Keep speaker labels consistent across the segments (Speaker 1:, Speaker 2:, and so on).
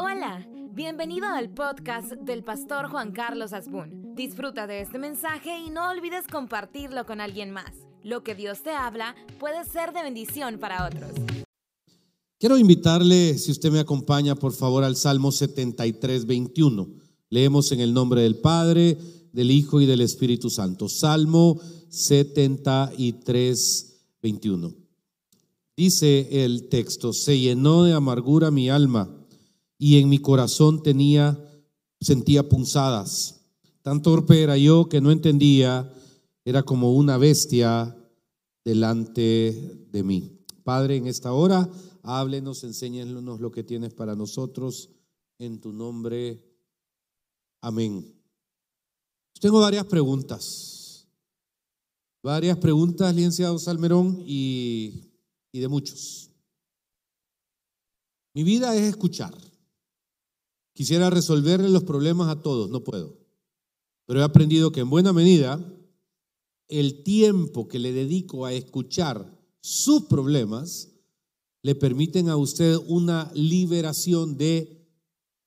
Speaker 1: Hola, bienvenido al podcast del pastor Juan Carlos Asbun. Disfruta de este mensaje y no olvides compartirlo con alguien más. Lo que Dios te habla puede ser de bendición para otros.
Speaker 2: Quiero invitarle, si usted me acompaña, por favor, al Salmo 73, 21. Leemos en el nombre del Padre, del Hijo y del Espíritu Santo. Salmo 73, 21. Dice el texto, se llenó de amargura mi alma y en mi corazón tenía, sentía punzadas. Tan torpe era yo que no entendía, era como una bestia delante de mí. Padre, en esta hora, háblenos, enséñanos lo que tienes para nosotros en tu nombre. Amén. Tengo varias preguntas. Varias preguntas, licenciado Salmerón, y, y de muchos. Mi vida es escuchar. Quisiera resolverle los problemas a todos, no puedo. Pero he aprendido que en buena medida el tiempo que le dedico a escuchar sus problemas le permiten a usted una liberación de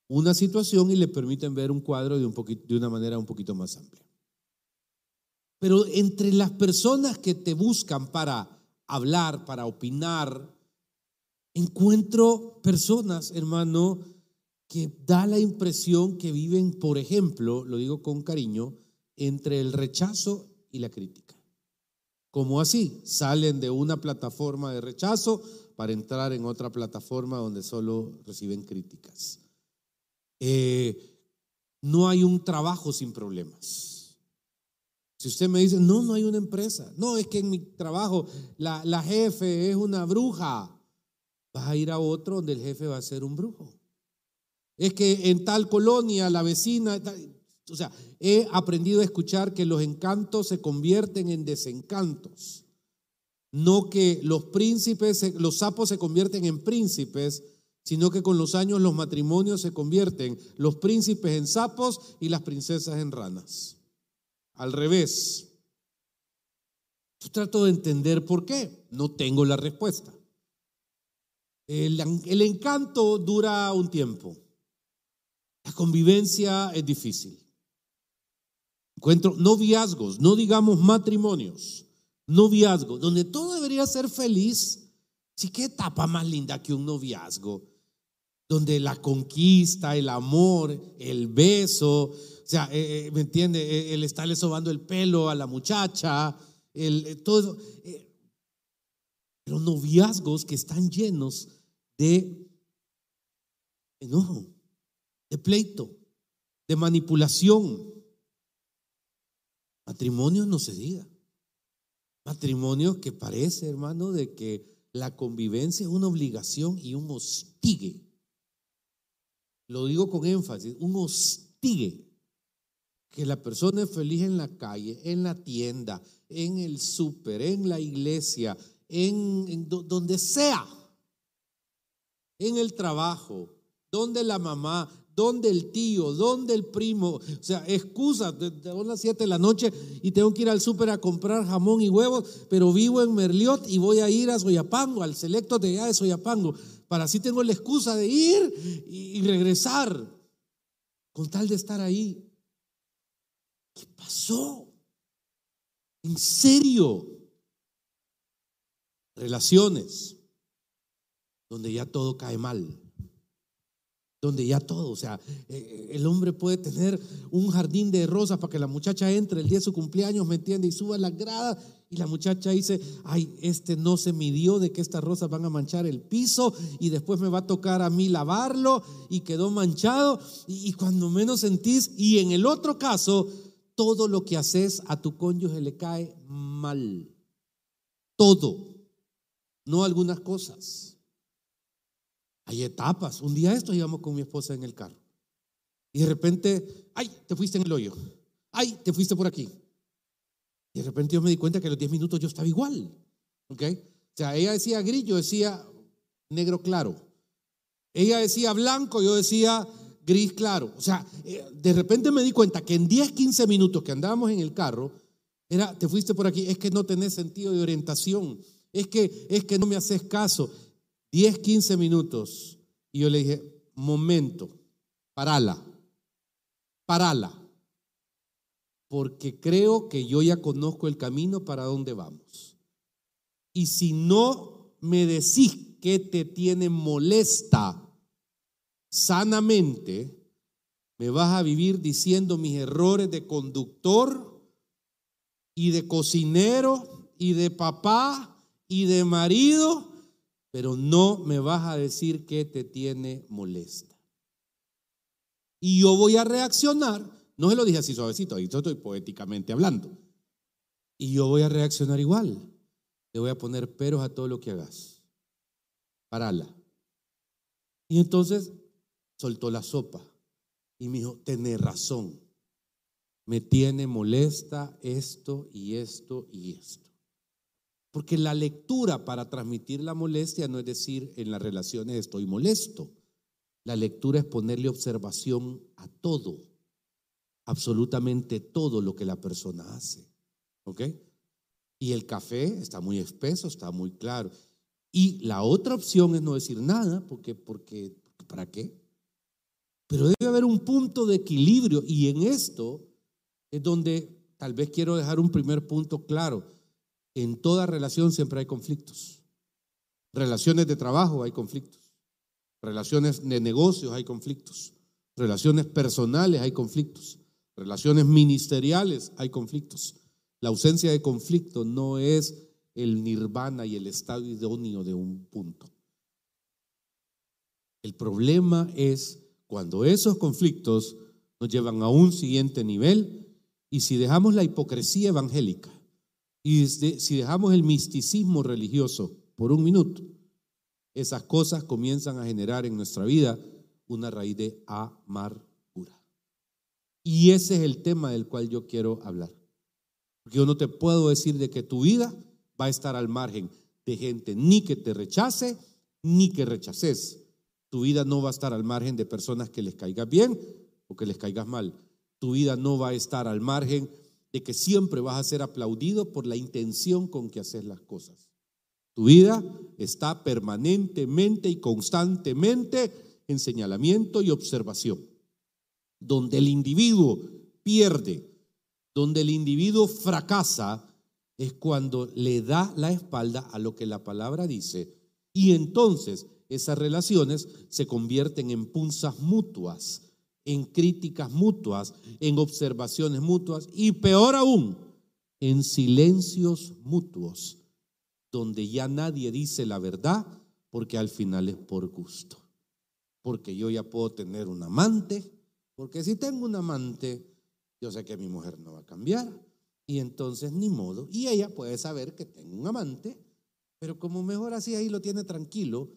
Speaker 2: una situación y le permiten ver un cuadro de, de una manera un poquito más amplia. Pero entre las personas que te buscan para hablar, para opinar, encuentro personas, hermano, que da la impresión que viven, por ejemplo, lo digo con cariño, entre el rechazo y la crítica. Como así? Salen de una plataforma de rechazo para entrar en otra plataforma donde solo reciben críticas. Eh, no hay un trabajo sin problemas. Si usted me dice, no, no hay una empresa, no, es que en mi trabajo la, la jefe es una bruja, vas a ir a otro donde el jefe va a ser un brujo es que en tal colonia, la vecina, o sea, he aprendido a escuchar que los encantos se convierten en desencantos. No que los príncipes, los sapos se convierten en príncipes, sino que con los años los matrimonios se convierten los príncipes en sapos y las princesas en ranas. Al revés. Yo trato de entender por qué. No tengo la respuesta. El, el encanto dura un tiempo. La convivencia es difícil. Encuentro noviazgos, no digamos matrimonios, noviazgos, donde todo debería ser feliz. Sí, qué etapa más linda que un noviazgo, donde la conquista, el amor, el beso, o sea, eh, eh, ¿me entiende? Eh, el estarle sobando el pelo a la muchacha, el, todo eso. pero noviazgos que están llenos de enojo, de pleito, de manipulación. Matrimonio no se diga. Matrimonio que parece, hermano, de que la convivencia es una obligación y un hostigue. Lo digo con énfasis, un hostigue. Que la persona es feliz en la calle, en la tienda, en el súper, en la iglesia, en, en donde sea, en el trabajo, donde la mamá, ¿Dónde el tío? ¿Dónde el primo? O sea, excusa, de, las 7 de la noche y tengo que ir al súper a comprar jamón y huevos, pero vivo en Merliot y voy a ir a Soyapango, al selecto de allá de Soyapango. Para así tengo la excusa de ir y regresar, con tal de estar ahí. ¿Qué pasó? ¿En serio? Relaciones donde ya todo cae mal donde ya todo, o sea, eh, el hombre puede tener un jardín de rosas para que la muchacha entre el día de su cumpleaños, ¿me entiende? Y suba la grada y la muchacha dice, ay, este no se midió de que estas rosas van a manchar el piso y después me va a tocar a mí lavarlo y quedó manchado y, y cuando menos sentís, y en el otro caso, todo lo que haces a tu cónyuge le cae mal, todo, no algunas cosas. Hay etapas. Un día esto íbamos con mi esposa en el carro. Y de repente, ay, te fuiste en el hoyo. Ay, te fuiste por aquí. Y de repente yo me di cuenta que a los 10 minutos yo estaba igual. ¿Ok? O sea, ella decía gris, yo decía negro claro. Ella decía blanco, yo decía gris claro. O sea, eh, de repente me di cuenta que en 10, 15 minutos que andábamos en el carro, era, te fuiste por aquí, es que no tenés sentido de orientación, es que, es que no me haces caso. 10, 15 minutos. Y yo le dije, momento, parala, parala, porque creo que yo ya conozco el camino para dónde vamos. Y si no me decís que te tiene molesta sanamente, me vas a vivir diciendo mis errores de conductor y de cocinero y de papá y de marido, pero no me vas a decir que te tiene molesta. Y yo voy a reaccionar, no se lo dije así suavecito, ahí estoy poéticamente hablando. Y yo voy a reaccionar igual. Le voy a poner peros a todo lo que hagas. Parala. Y entonces soltó la sopa y me dijo, tenés razón, me tiene molesta esto y esto y esto. Porque la lectura para transmitir la molestia no es decir en las relaciones estoy molesto. La lectura es ponerle observación a todo, absolutamente todo lo que la persona hace. ¿Ok? Y el café está muy espeso, está muy claro. Y la otra opción es no decir nada, porque, porque ¿para qué? Pero debe haber un punto de equilibrio y en esto es donde tal vez quiero dejar un primer punto claro. En toda relación siempre hay conflictos. Relaciones de trabajo hay conflictos. Relaciones de negocios hay conflictos. Relaciones personales hay conflictos. Relaciones ministeriales hay conflictos. La ausencia de conflicto no es el nirvana y el estado idóneo de un punto. El problema es cuando esos conflictos nos llevan a un siguiente nivel y si dejamos la hipocresía evangélica y si dejamos el misticismo religioso por un minuto, esas cosas comienzan a generar en nuestra vida una raíz de amargura. Y ese es el tema del cual yo quiero hablar. Porque yo no te puedo decir de que tu vida va a estar al margen de gente ni que te rechace, ni que rechaces. Tu vida no va a estar al margen de personas que les caigas bien o que les caigas mal. Tu vida no va a estar al margen de que siempre vas a ser aplaudido por la intención con que haces las cosas. Tu vida está permanentemente y constantemente en señalamiento y observación. Donde el individuo pierde, donde el individuo fracasa, es cuando le da la espalda a lo que la palabra dice. Y entonces esas relaciones se convierten en punzas mutuas, en críticas mutuas, en observaciones mutuas y peor aún, en silencios mutuos, donde ya nadie dice la verdad porque al final es por gusto. Porque yo ya puedo tener un amante, porque si tengo un amante, yo sé que mi mujer no va a cambiar y entonces ni modo. Y ella puede saber que tengo un amante, pero como mejor así ahí lo tiene tranquilo,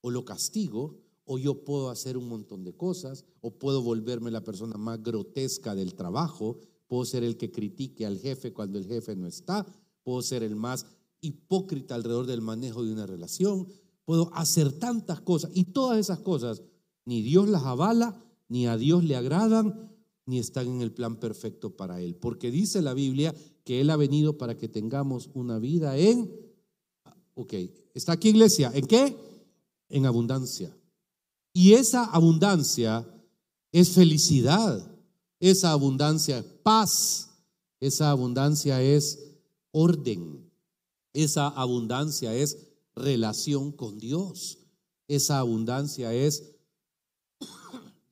Speaker 2: o lo castigo, o yo puedo hacer un montón de cosas, o puedo volverme la persona más grotesca del trabajo, puedo ser el que critique al jefe cuando el jefe no está, puedo ser el más hipócrita alrededor del manejo de una relación, puedo hacer tantas cosas y todas esas cosas ni Dios las avala, ni a Dios le agradan, ni están en el plan perfecto para Él. Porque dice la Biblia que Él ha venido para que tengamos una vida en... Ok, ¿está aquí iglesia? ¿En qué? en abundancia. Y esa abundancia es felicidad, esa abundancia es paz, esa abundancia es orden, esa abundancia es relación con Dios, esa abundancia es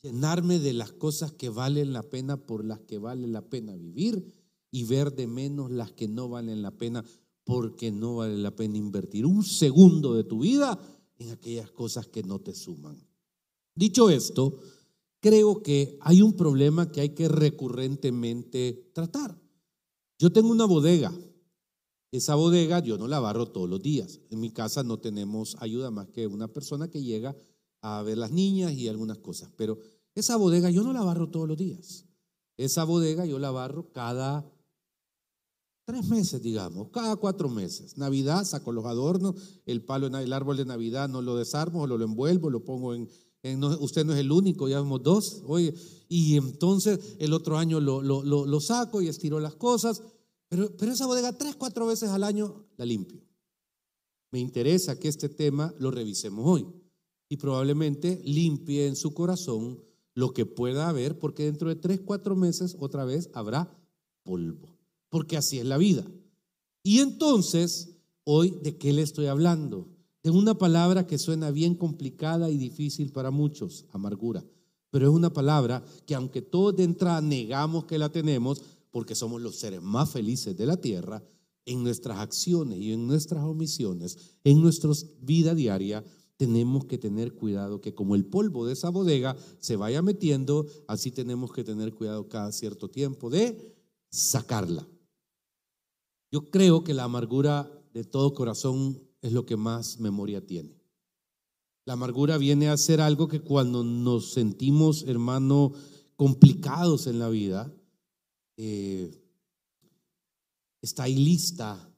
Speaker 2: llenarme de las cosas que valen la pena por las que vale la pena vivir y ver de menos las que no valen la pena porque no vale la pena invertir un segundo de tu vida en aquellas cosas que no te suman. Dicho esto, creo que hay un problema que hay que recurrentemente tratar. Yo tengo una bodega. Esa bodega yo no la barro todos los días. En mi casa no tenemos ayuda más que una persona que llega a ver las niñas y algunas cosas. Pero esa bodega yo no la barro todos los días. Esa bodega yo la barro cada Tres meses, digamos, cada cuatro meses. Navidad, saco los adornos, el palo, el árbol de Navidad no lo desarmo, lo, lo envuelvo, lo pongo en, usted no es el único, ya vemos dos, oye, y entonces el otro año lo, saco y estiro las cosas, pero, pero esa bodega tres, cuatro veces al año la limpio. Me interesa que este tema lo revisemos hoy. y probablemente limpie en su corazón lo que pueda haber, porque dentro de tres, cuatro meses otra vez habrá polvo, porque así es la vida. Y entonces, hoy, ¿de qué le estoy hablando? De una palabra que suena bien complicada y difícil para muchos, amargura. Pero es una palabra que aunque todos de entrada negamos que la tenemos, porque somos los seres más felices de la tierra, en nuestras acciones y en nuestras omisiones, en nuestra vida diaria, tenemos que tener cuidado que como el polvo de esa bodega se vaya metiendo, así tenemos que tener cuidado cada cierto tiempo de sacarla. Yo creo que la amargura de todo corazón es lo que más memoria tiene. La amargura viene a ser algo que cuando nos sentimos, hermano, complicados en la vida, eh, está ahí lista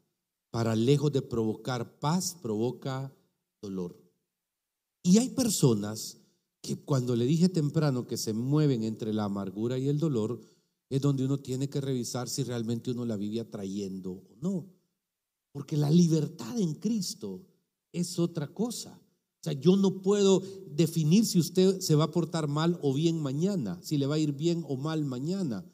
Speaker 2: para, lejos de provocar paz, provoca dolor. Y hay personas que cuando le dije temprano que se mueven entre la amargura y el dolor, es donde uno tiene que revisar si realmente uno la vive atrayendo o no. Porque la libertad en Cristo es otra cosa. O sea, yo no puedo definir si usted se va a portar mal o bien mañana, si le va a ir bien o mal mañana.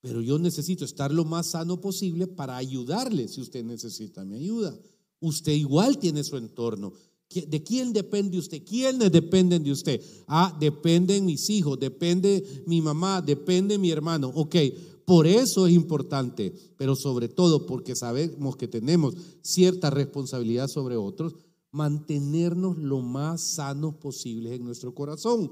Speaker 2: Pero yo necesito estar lo más sano posible para ayudarle si usted necesita mi ayuda. Usted igual tiene su entorno. ¿De quién depende usted? ¿Quiénes dependen de usted? Ah, dependen mis hijos, depende mi mamá, depende mi hermano. Ok, por eso es importante, pero sobre todo porque sabemos que tenemos cierta responsabilidad sobre otros, mantenernos lo más sanos posibles en nuestro corazón.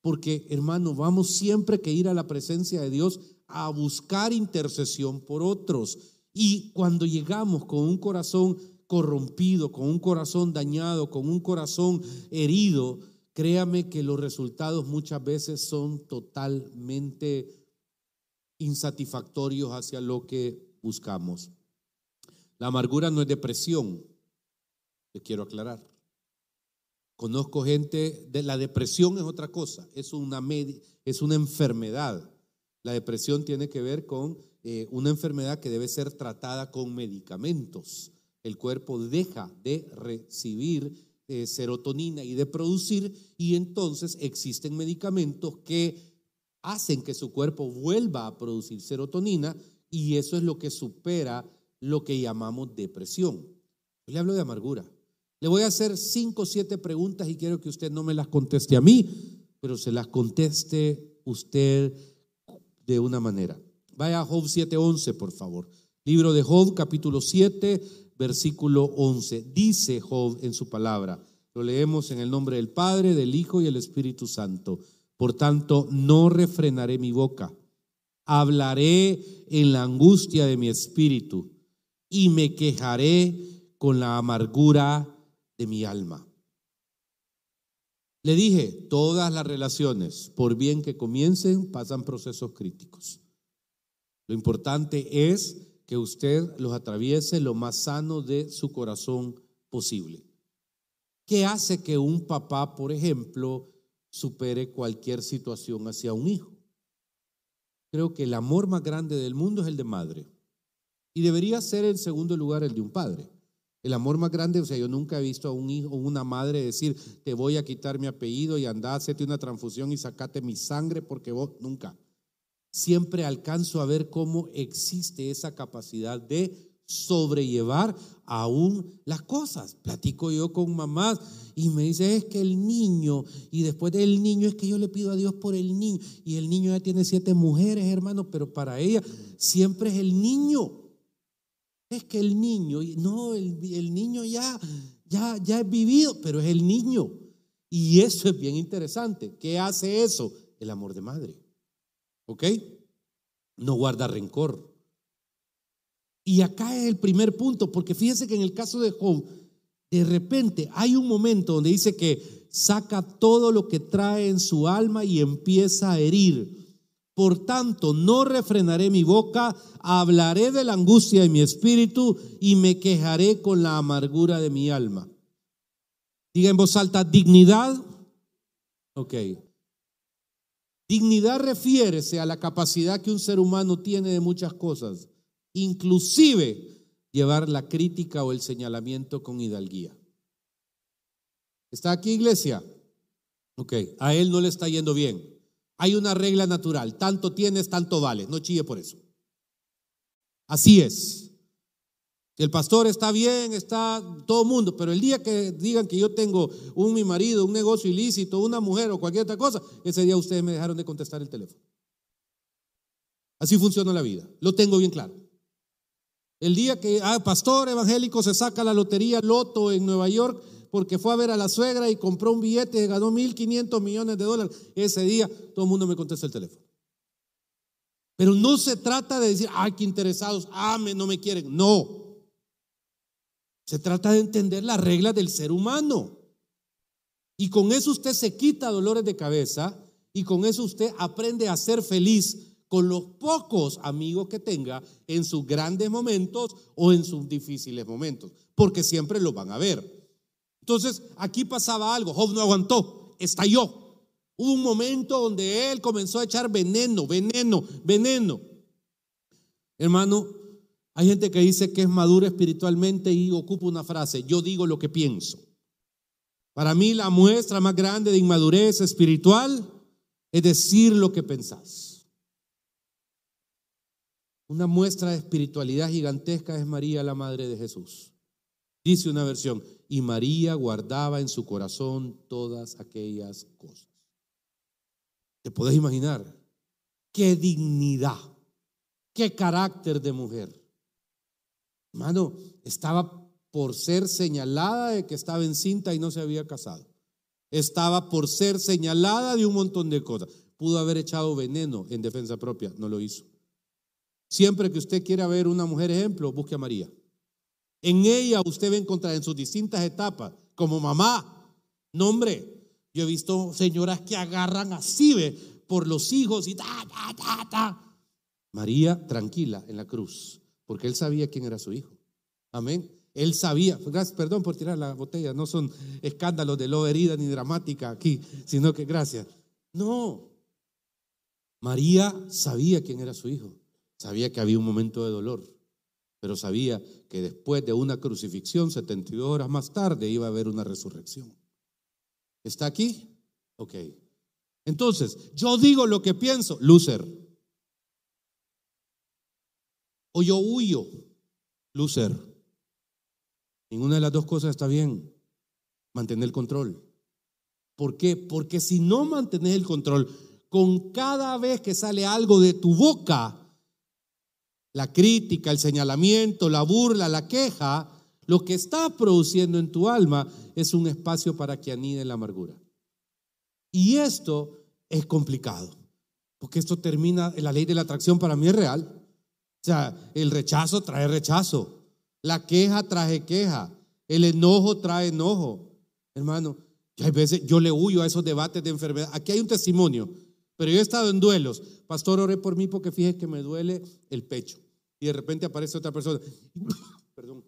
Speaker 2: Porque, hermano, vamos siempre que ir a la presencia de Dios a buscar intercesión por otros. Y cuando llegamos con un corazón corrompido, con un corazón dañado, con un corazón herido, créame que los resultados muchas veces son totalmente insatisfactorios hacia lo que buscamos. La amargura no es depresión, le quiero aclarar. Conozco gente de la depresión es otra cosa, es una es una enfermedad. La depresión tiene que ver con eh, una enfermedad que debe ser tratada con medicamentos el cuerpo deja de recibir eh, serotonina y de producir y entonces existen medicamentos que hacen que su cuerpo vuelva a producir serotonina y eso es lo que supera lo que llamamos depresión. Yo le hablo de amargura. Le voy a hacer cinco o siete preguntas y quiero que usted no me las conteste a mí, pero se las conteste usted de una manera. Vaya a Job 7:11, por favor. Libro de Job, capítulo 7, versículo 11. Dice Job en su palabra, lo leemos en el nombre del Padre, del Hijo y el Espíritu Santo. Por tanto, no refrenaré mi boca, hablaré en la angustia de mi espíritu y me quejaré con la amargura de mi alma. Le dije, todas las relaciones, por bien que comiencen, pasan procesos críticos. Lo importante es que usted los atraviese lo más sano de su corazón posible. ¿Qué hace que un papá, por ejemplo, supere cualquier situación hacia un hijo? Creo que el amor más grande del mundo es el de madre. Y debería ser en segundo lugar el de un padre. El amor más grande, o sea, yo nunca he visto a un hijo o una madre decir, te voy a quitar mi apellido y anda, hacete una transfusión y sacate mi sangre porque vos nunca siempre alcanzo a ver cómo existe esa capacidad de sobrellevar aún las cosas. Platico yo con mamás y me dice, es que el niño, y después del niño es que yo le pido a Dios por el niño, y el niño ya tiene siete mujeres, hermano, pero para ella siempre es el niño. Es que el niño, no, el, el niño ya, ya, ya es vivido, pero es el niño. Y eso es bien interesante. ¿Qué hace eso? El amor de madre. ¿Ok? No guarda rencor. Y acá es el primer punto, porque fíjese que en el caso de Job, de repente hay un momento donde dice que saca todo lo que trae en su alma y empieza a herir. Por tanto, no refrenaré mi boca, hablaré de la angustia de mi espíritu y me quejaré con la amargura de mi alma. Diga en voz alta, dignidad. Ok. Dignidad refiere a la capacidad que un ser humano tiene de muchas cosas, inclusive llevar la crítica o el señalamiento con hidalguía. ¿Está aquí iglesia? Ok, a él no le está yendo bien. Hay una regla natural, tanto tienes, tanto vales, no chille por eso. Así es. Si el pastor está bien, está todo el mundo, pero el día que digan que yo tengo un mi marido, un negocio ilícito, una mujer o cualquier otra cosa, ese día ustedes me dejaron de contestar el teléfono. Así funciona la vida, lo tengo bien claro. El día que ah, pastor evangélico se saca la lotería Loto en Nueva York porque fue a ver a la suegra y compró un billete y ganó 1.500 millones de dólares, ese día todo el mundo me contesta el teléfono. Pero no se trata de decir, ay, qué interesados, ah, no me quieren. No. Se trata de entender las reglas del ser humano. Y con eso usted se quita dolores de cabeza y con eso usted aprende a ser feliz con los pocos amigos que tenga en sus grandes momentos o en sus difíciles momentos, porque siempre los van a ver. Entonces, aquí pasaba algo, Job no aguantó, estalló. Hubo un momento donde él comenzó a echar veneno, veneno, veneno. Hermano, hay gente que dice que es madura espiritualmente y ocupa una frase, yo digo lo que pienso. Para mí la muestra más grande de inmadurez espiritual es decir lo que pensás. Una muestra de espiritualidad gigantesca es María, la Madre de Jesús. Dice una versión, y María guardaba en su corazón todas aquellas cosas. ¿Te puedes imaginar? Qué dignidad, qué carácter de mujer. Hermano, estaba por ser señalada de que estaba encinta y no se había casado. Estaba por ser señalada de un montón de cosas. Pudo haber echado veneno en defensa propia, no lo hizo. Siempre que usted quiera ver una mujer ejemplo, busque a María. En ella usted va a encontrar en sus distintas etapas, como mamá, nombre. Yo he visto señoras que agarran así ve, por los hijos y ta, ta, ta, ta. María tranquila en la cruz porque él sabía quién era su hijo. Amén. Él sabía, perdón por tirar la botella, no son escándalos de lo herida ni dramática aquí, sino que gracias. No, María sabía quién era su hijo, sabía que había un momento de dolor, pero sabía que después de una crucifixión, 72 horas más tarde, iba a haber una resurrección. ¿Está aquí? Ok. Entonces, yo digo lo que pienso, Lucer o yo huyo, Lucer. Ninguna de las dos cosas está bien. Mantener el control. ¿Por qué? Porque si no mantienes el control, con cada vez que sale algo de tu boca, la crítica, el señalamiento, la burla, la queja, lo que está produciendo en tu alma es un espacio para que anide la amargura. Y esto es complicado, porque esto termina, la ley de la atracción para mí es real. O sea, el rechazo trae rechazo. La queja trae queja. El enojo trae enojo. Hermano, hay veces yo le huyo a esos debates de enfermedad. Aquí hay un testimonio, pero yo he estado en duelos. Pastor, ore por mí porque fíjese que me duele el pecho. Y de repente aparece otra persona. Perdón.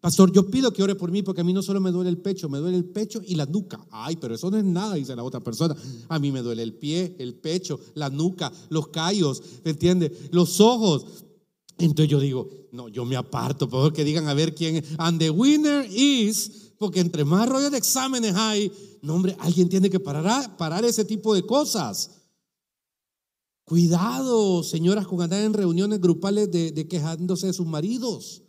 Speaker 2: Pastor, yo pido que ore por mí porque a mí no solo me duele el pecho, me duele el pecho y la nuca. Ay, pero eso no es nada, dice la otra persona. A mí me duele el pie, el pecho, la nuca, los callos, ¿me entiende? Los ojos. Entonces yo digo, no, yo me aparto, por que digan a ver quién And the winner is, porque entre más rollos de exámenes hay, no, hombre, alguien tiene que parar, parar ese tipo de cosas. Cuidado, señoras, con andar en reuniones grupales de quejándose de sus maridos.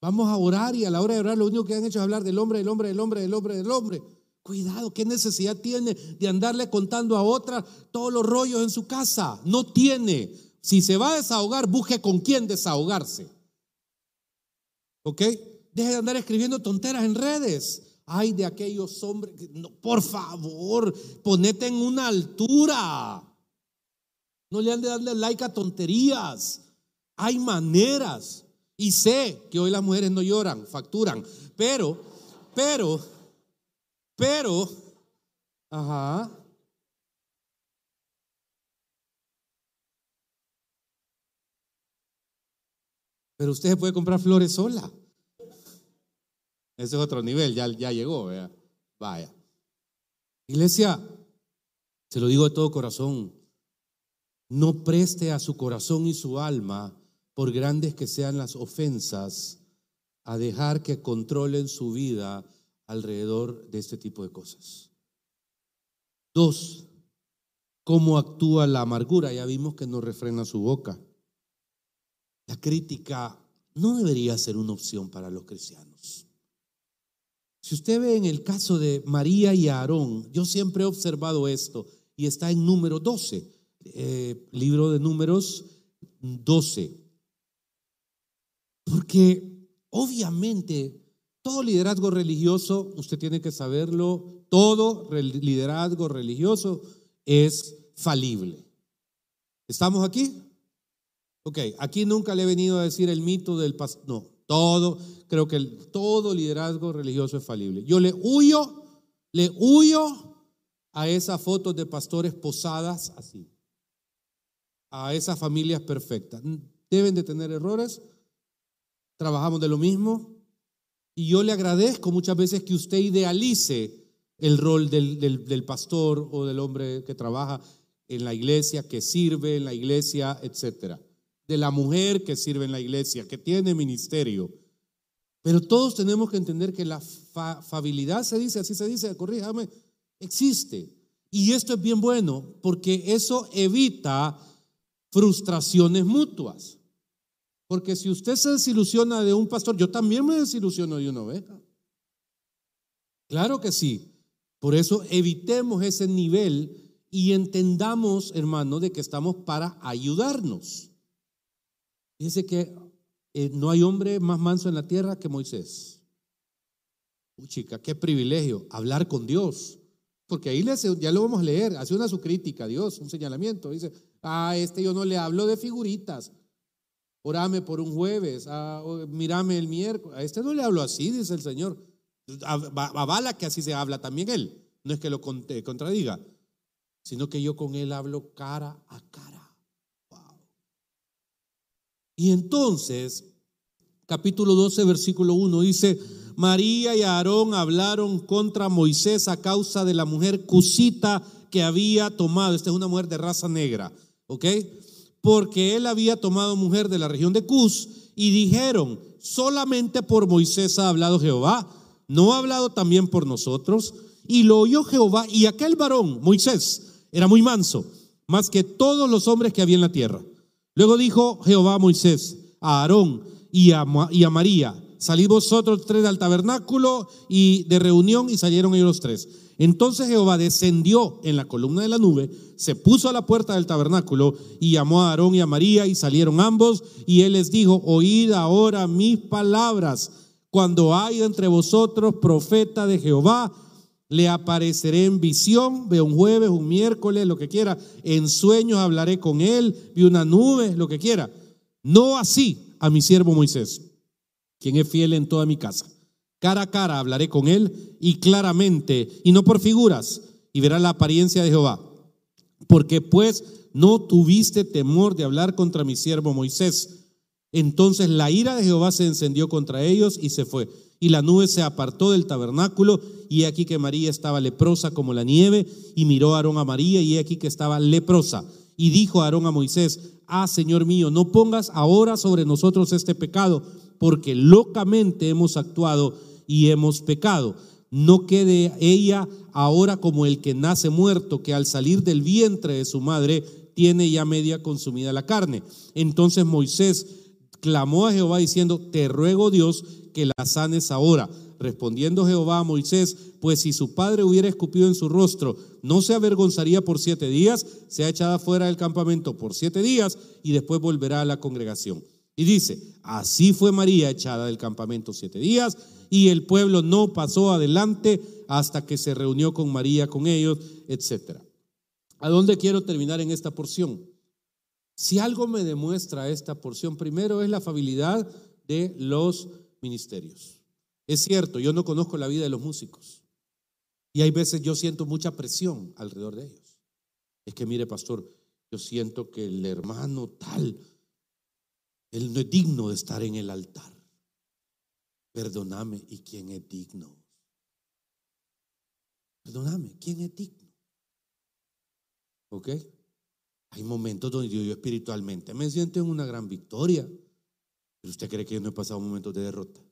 Speaker 2: Vamos a orar y a la hora de orar lo único que han hecho es hablar del hombre, del hombre, del hombre, del hombre, del hombre. Cuidado, ¿qué necesidad tiene de andarle contando a otra todos los rollos en su casa? No tiene. Si se va a desahogar, busque con quién desahogarse. ¿Ok? Deje de andar escribiendo tonteras en redes. Ay, de aquellos hombres. por favor, ponete en una altura. No le ande dando like a tonterías. Hay maneras. Y sé que hoy las mujeres no lloran, facturan, pero, pero, pero, ajá. Pero usted puede comprar flores sola. Ese es otro nivel, ya, ya llegó, ¿vea? vaya. Iglesia, se lo digo de todo corazón, no preste a su corazón y su alma por grandes que sean las ofensas, a dejar que controlen su vida alrededor de este tipo de cosas. Dos, cómo actúa la amargura. Ya vimos que no refrena su boca. La crítica no debería ser una opción para los cristianos. Si usted ve en el caso de María y Aarón, yo siempre he observado esto y está en número 12, eh, libro de números 12. Porque obviamente todo liderazgo religioso, usted tiene que saberlo, todo liderazgo religioso es falible. ¿Estamos aquí? Ok, aquí nunca le he venido a decir el mito del pastor. No, todo, creo que todo liderazgo religioso es falible. Yo le huyo, le huyo a esas fotos de pastores posadas así, a esas familias perfectas. Deben de tener errores, trabajamos de lo mismo, y yo le agradezco muchas veces que usted idealice el rol del, del pastor o del hombre que trabaja en la iglesia, que sirve en la iglesia, etcétera de la mujer que sirve en la iglesia, que tiene ministerio. Pero todos tenemos que entender que la fabilidad se dice, así se dice, corríjame, existe. Y esto es bien bueno porque eso evita frustraciones mutuas. Porque si usted se desilusiona de un pastor, yo también me desilusiono de una oveja. Claro que sí. Por eso evitemos ese nivel y entendamos, hermano, de que estamos para ayudarnos. Dice que eh, no hay hombre más manso en la tierra que Moisés. Uy, chica, qué privilegio hablar con Dios. Porque ahí ya lo vamos a leer, hace una su crítica a Dios, un señalamiento. Dice, a este yo no le hablo de figuritas. Orame por un jueves, a, mírame el miércoles. A este no le hablo así, dice el Señor. Avala que así se habla también él. No es que lo contradiga, sino que yo con él hablo cara a cara. Y entonces, capítulo 12, versículo 1 dice, María y Aarón hablaron contra Moisés a causa de la mujer cusita que había tomado. Esta es una mujer de raza negra, ¿ok? Porque él había tomado mujer de la región de Cus y dijeron, solamente por Moisés ha hablado Jehová, no ha hablado también por nosotros. Y lo oyó Jehová y aquel varón, Moisés, era muy manso, más que todos los hombres que había en la tierra. Luego dijo Jehová a Moisés, a Aarón y a, y a María, salid vosotros tres al tabernáculo y de reunión y salieron ellos los tres. Entonces Jehová descendió en la columna de la nube, se puso a la puerta del tabernáculo y llamó a Aarón y a María y salieron ambos y él les dijo, oíd ahora mis palabras. Cuando haya entre vosotros profeta de Jehová, le apareceré en visión, veo un jueves, un miércoles, lo que quiera. En sueños hablaré con él, vi una nube, lo que quiera. No así a mi siervo Moisés, quien es fiel en toda mi casa. Cara a cara hablaré con él y claramente, y no por figuras, y verá la apariencia de Jehová. Porque pues no tuviste temor de hablar contra mi siervo Moisés. Entonces la ira de Jehová se encendió contra ellos y se fue. Y la nube se apartó del tabernáculo, y aquí que María estaba leprosa como la nieve, y miró a Aarón a María, y aquí que estaba leprosa. Y dijo Aarón a Moisés, ah, Señor mío, no pongas ahora sobre nosotros este pecado, porque locamente hemos actuado y hemos pecado. No quede ella ahora como el que nace muerto, que al salir del vientre de su madre tiene ya media consumida la carne. Entonces Moisés clamó a Jehová diciendo, te ruego Dios que la sanes ahora. Respondiendo Jehová a Moisés, pues si su padre hubiera escupido en su rostro, no se avergonzaría por siete días, se ha echada fuera del campamento por siete días y después volverá a la congregación. Y dice, así fue María echada del campamento siete días y el pueblo no pasó adelante hasta que se reunió con María, con ellos, etc. ¿A dónde quiero terminar en esta porción? Si algo me demuestra esta porción, primero es la afabilidad de los ministerios. Es cierto, yo no conozco la vida de los músicos y hay veces yo siento mucha presión alrededor de ellos. Es que mire, pastor, yo siento que el hermano tal, él no es digno de estar en el altar. Perdóname, ¿y quién es digno? Perdóname, ¿quién es digno? ¿Ok? Hay momentos donde yo, espiritualmente me siento en una gran victoria. Pero usted cree que yo no he pasado momentos de derrota.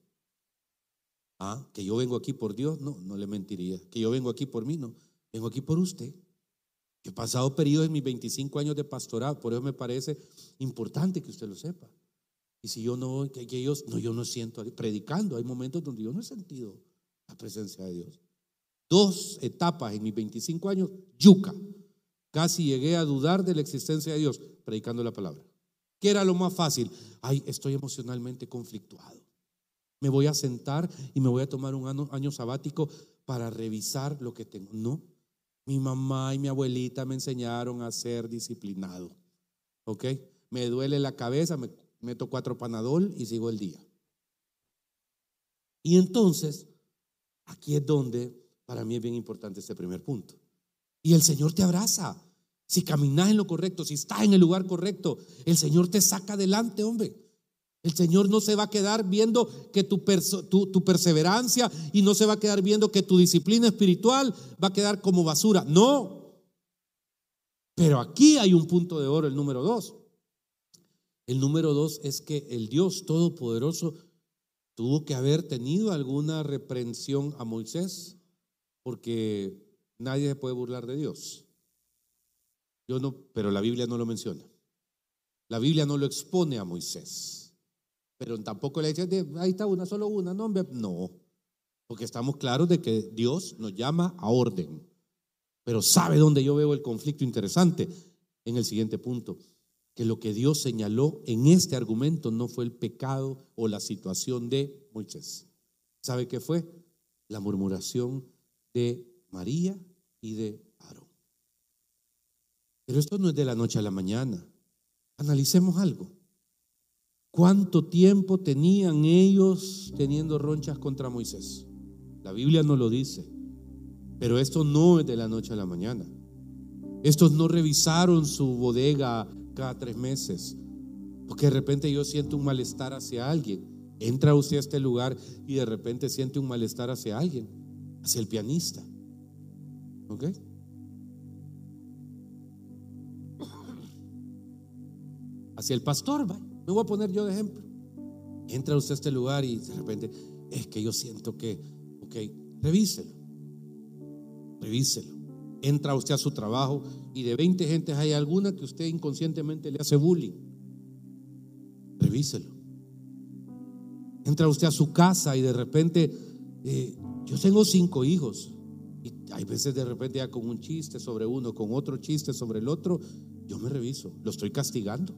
Speaker 2: Ah, que yo vengo aquí por Dios, no, no le mentiría. Que yo vengo aquí por mí, no. Vengo aquí por usted. He pasado periodos en mis 25 años de pastorado, por eso me parece importante que usted lo sepa. Y si yo no, que, ellos, no, yo no siento, predicando, hay momentos donde yo no he sentido la presencia de Dios. Dos etapas en mis 25 años, yuca. Casi llegué a dudar de la existencia de Dios predicando la palabra. ¿Qué era lo más fácil? Ay, estoy emocionalmente conflictuado. Me voy a sentar y me voy a tomar un año, sabático para revisar lo que tengo. No, mi mamá y mi abuelita me enseñaron a ser disciplinado. ¿Ok? Me duele la cabeza, me meto cuatro panadol y sigo el día. Y entonces, aquí es donde para mí es bien importante este primer punto. Y el Señor te abraza. Si caminas en lo correcto, si estás en el lugar correcto, el Señor te saca adelante, hombre. El Señor no se va a quedar viendo que tu, perseverancia y no se va a quedar viendo que tu disciplina espiritual va a quedar como basura. No. Pero aquí hay un punto de oro, el número dos. El número dos es que el Dios Todopoderoso tuvo que haber tenido alguna reprensión a Moisés, porque nadie se puede burlar de Dios. Yo no, pero la Biblia no lo menciona. La Biblia no lo expone a Moisés. Pero tampoco le dice, ahí está una, solo una, no, no. Porque estamos claros de que Dios nos llama a orden. Pero ¿sabe dónde yo veo el conflicto interesante? En el siguiente punto, que lo que Dios señaló en este argumento no fue el pecado o la situación de Moisés. ¿Sabe qué fue? La murmuración de María y de Aarón. Pero esto no es de la noche a la mañana. Analicemos algo. ¿Cuánto tiempo tenían ellos teniendo ronchas contra Moisés? La Biblia no lo dice, pero esto no es de la noche a la mañana. Estos no revisaron su bodega cada tres meses, porque de repente yo siento un malestar hacia alguien. Entra usted a este lugar y de repente siente un malestar hacia alguien, hacia el pianista. ¿Ok? Hacia el pastor, va. Me voy a poner yo de ejemplo. Entra usted a este lugar y de repente, es que yo siento que, ok, revíselo. Revíselo. Entra usted a su trabajo y de 20 gentes hay alguna que usted inconscientemente le hace bullying. Revíselo. Entra usted a su casa y de repente, eh, yo tengo cinco hijos. Y hay veces de repente ya con un chiste sobre uno, con otro chiste sobre el otro, yo me reviso, lo estoy castigando.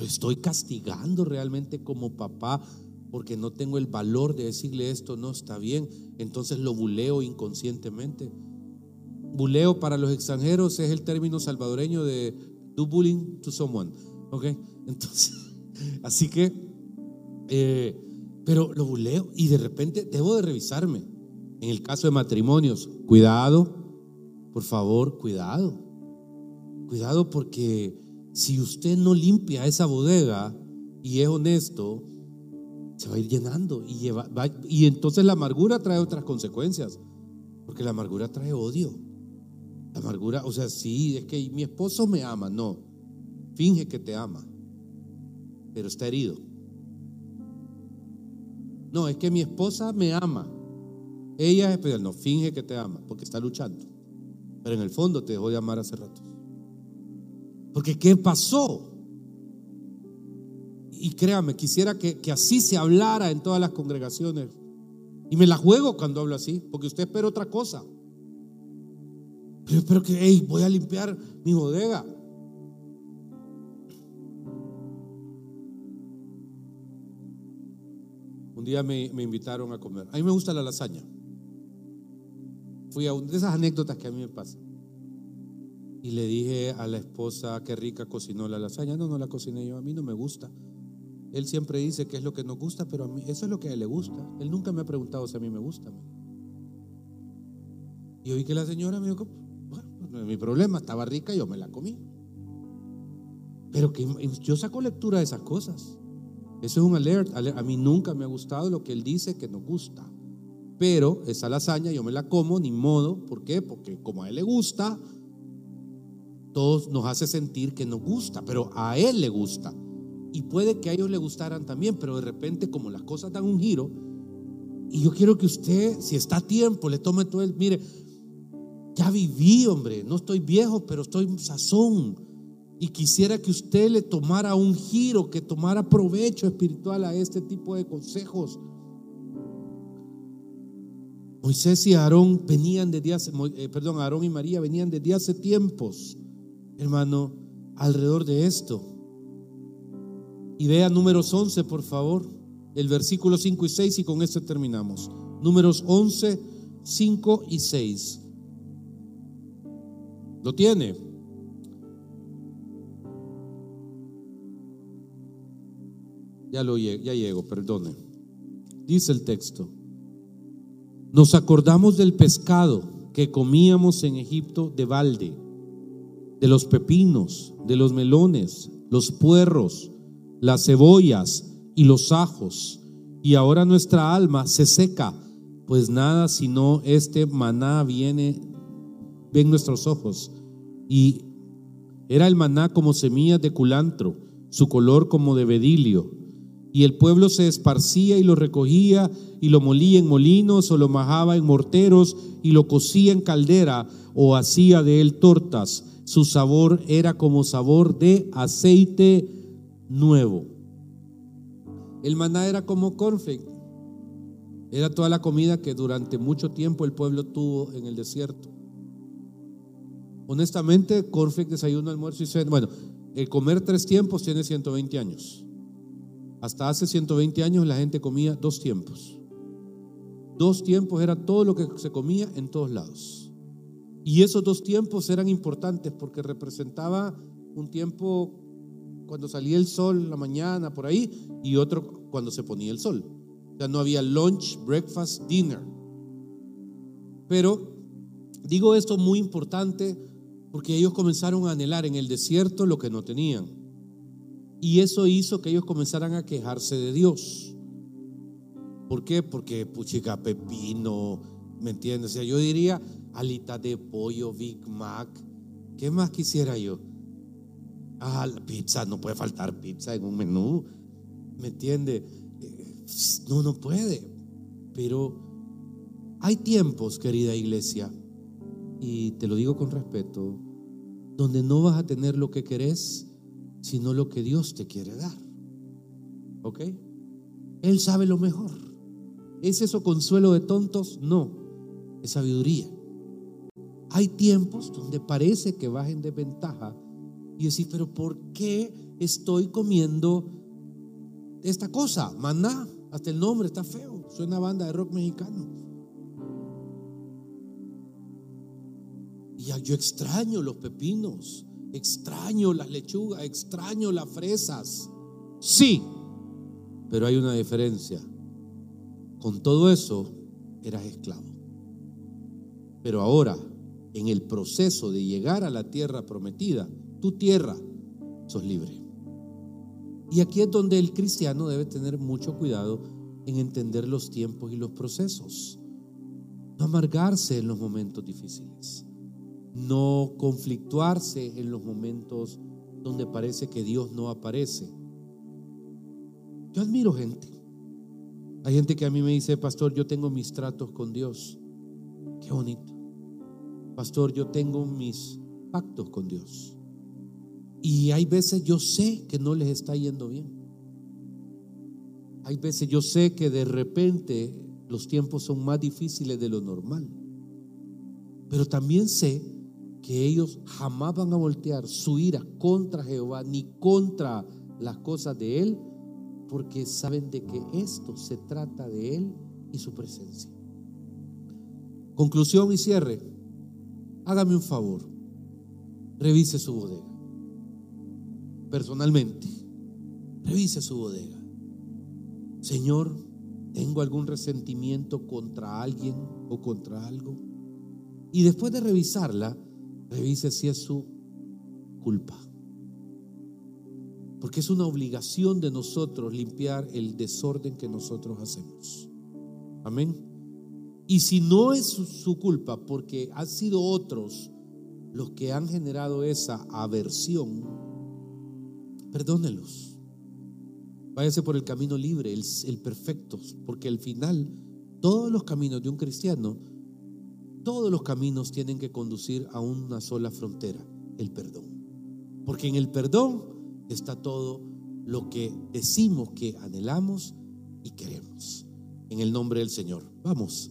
Speaker 2: Lo estoy castigando realmente como papá porque no tengo el valor de decirle esto no está bien. Entonces lo buleo inconscientemente. Buleo para los extranjeros es el término salvadoreño de do bullying to someone. ¿Ok? Entonces, así que, eh, pero lo buleo y de repente debo de revisarme. En el caso de matrimonios, cuidado, por favor, cuidado. Cuidado porque si usted no limpia esa bodega y es honesto, se va a ir llenando y, lleva, y entonces la amargura trae otras consecuencias, porque la amargura trae odio. La amargura, o sea, sí, es que mi esposo me ama, no, finge que te ama, pero está herido. No, es que mi esposa me ama. Ella es especial, no, finge que te ama, porque está luchando. Pero en el fondo te dejó de amar hace rato. Porque ¿qué pasó? Y créame, quisiera que, así se hablara en todas las congregaciones. Y me la juego cuando hablo así, porque usted espera otra cosa. Pero espero que, hey, voy a limpiar mi bodega. Un día me, me, invitaron a comer. A mí me gusta la lasaña. Fui a una de esas anécdotas que a mí me pasan. Y le dije a la esposa, qué rica cocinó la lasaña. No, no la cociné yo, a mí no me gusta. Él siempre dice que es lo que nos gusta, pero a mí eso es lo que a él le gusta. Él nunca me ha preguntado si a mí me gusta. Y oí que la señora me dijo, bueno, no es mi problema, estaba rica, yo me la comí. Pero que yo saco lectura de esas cosas. Eso es un alert. A mí nunca me ha gustado lo que él dice que nos gusta. Pero esa lasaña yo me la como, ni modo. ¿Por qué? Porque como a él le gusta, todos nos hace sentir que nos gusta, pero a él le gusta. Y puede que a ellos le gustaran también, pero de repente como las cosas dan un giro, Y yo quiero que usted, si está a tiempo, le tome todo el, mire, ya viví, hombre, no estoy viejo, pero estoy sazón. Y quisiera que usted le tomara un giro, que tomara provecho espiritual a este tipo de consejos. Moisés y Aarón venían de días, eh, perdón, Aarón y María venían de hace tiempos, hermano, alrededor de esto. Y vea números 11, por favor, el versículo 5 y 6 y con esto terminamos. Números 11, 5 y 6. ¿Lo tiene? Ya lo ya llego, perdone. Dice el texto. Nos acordamos del pescado que comíamos en Egipto de balde, de los pepinos, de los melones, los puerros, las cebollas y los ajos. Y ahora nuestra alma se seca, pues nada sino este maná viene, ven nuestros ojos. Y era el maná como semillas de culantro, su color como de bedilio y el pueblo se esparcía y lo recogía y lo molía en molinos o lo majaba en morteros y lo cocía en caldera o hacía de él tortas. Su sabor era como sabor de aceite nuevo. El maná era como cornflake. Era toda la comida que durante mucho tiempo el pueblo tuvo en el desierto. Honestamente, cornflake, desayuno, almuerzo y cena. Bueno, el comer tres tiempos tiene 120 años. Hasta hace 120 años la gente comía dos tiempos. Dos tiempos era todo lo que se comía en todos lados. Y esos dos tiempos eran importantes porque representaba un tiempo cuando salía el sol la mañana por ahí y otro cuando se ponía el sol. O sea, no había lunch, breakfast, dinner. Pero digo esto muy importante porque ellos comenzaron a anhelar en el desierto lo que no tenían. Y eso hizo que ellos comenzaran a quejarse de Dios. ¿Por qué? Porque puchica pepino, ¿me entiendes? O sea, yo diría alita de pollo, Big Mac. ¿Qué más quisiera yo? Ah, la pizza, no puede faltar pizza en un menú. ¿Me entiende? Eh, no, no puede. Pero hay tiempos, querida iglesia, y te lo digo con respeto, donde no vas a tener lo que querés sino lo que Dios te quiere dar. ¿Ok? Él sabe lo mejor. ¿Es eso consuelo de tontos? No, es sabiduría. Hay tiempos donde parece que vas en desventaja y decís, pero ¿por qué estoy comiendo esta cosa? Maná, hasta el nombre está feo, suena banda de rock mexicano. Y yo extraño los pepinos, Extraño las lechugas, extraño las fresas. Sí, pero hay una diferencia. Con todo eso eras esclavo. Pero ahora, en el proceso de llegar a la tierra prometida, tu tierra, sos libre. Y aquí es donde el cristiano debe tener mucho cuidado en entender los tiempos y los procesos. No amargarse en los momentos difíciles no conflictuarse en los momentos donde parece que Dios no aparece. Yo admiro gente. Hay gente que a mí me dice, pastor, yo tengo mis tratos con Dios. Qué bonito. Pastor, yo tengo mis pactos con Dios. Y hay veces yo sé que no les está yendo bien. Hay veces yo sé que de repente los tiempos son más difíciles de lo normal. Pero también sé que ellos jamás van a voltear su ira contra Jehová ni contra las cosas de Él, porque saben de que esto se trata de Él y su presencia. Conclusión y cierre. Hágame un favor. Revise su bodega. Personalmente. Revise su bodega. Señor, ¿tengo algún resentimiento contra alguien o contra algo? Y después de revisarla, Revise si es su culpa. Porque es una obligación de nosotros limpiar el desorden que nosotros hacemos. Amén. Y si no es su, culpa, porque han sido otros los que han generado esa aversión, perdónelos. Váyase por el camino libre, el, perfecto, porque al final todos los caminos de un cristiano, todos los caminos tienen que conducir a una sola frontera, el perdón. Porque en el perdón está todo lo que decimos que anhelamos y queremos. En el nombre del Señor, vamos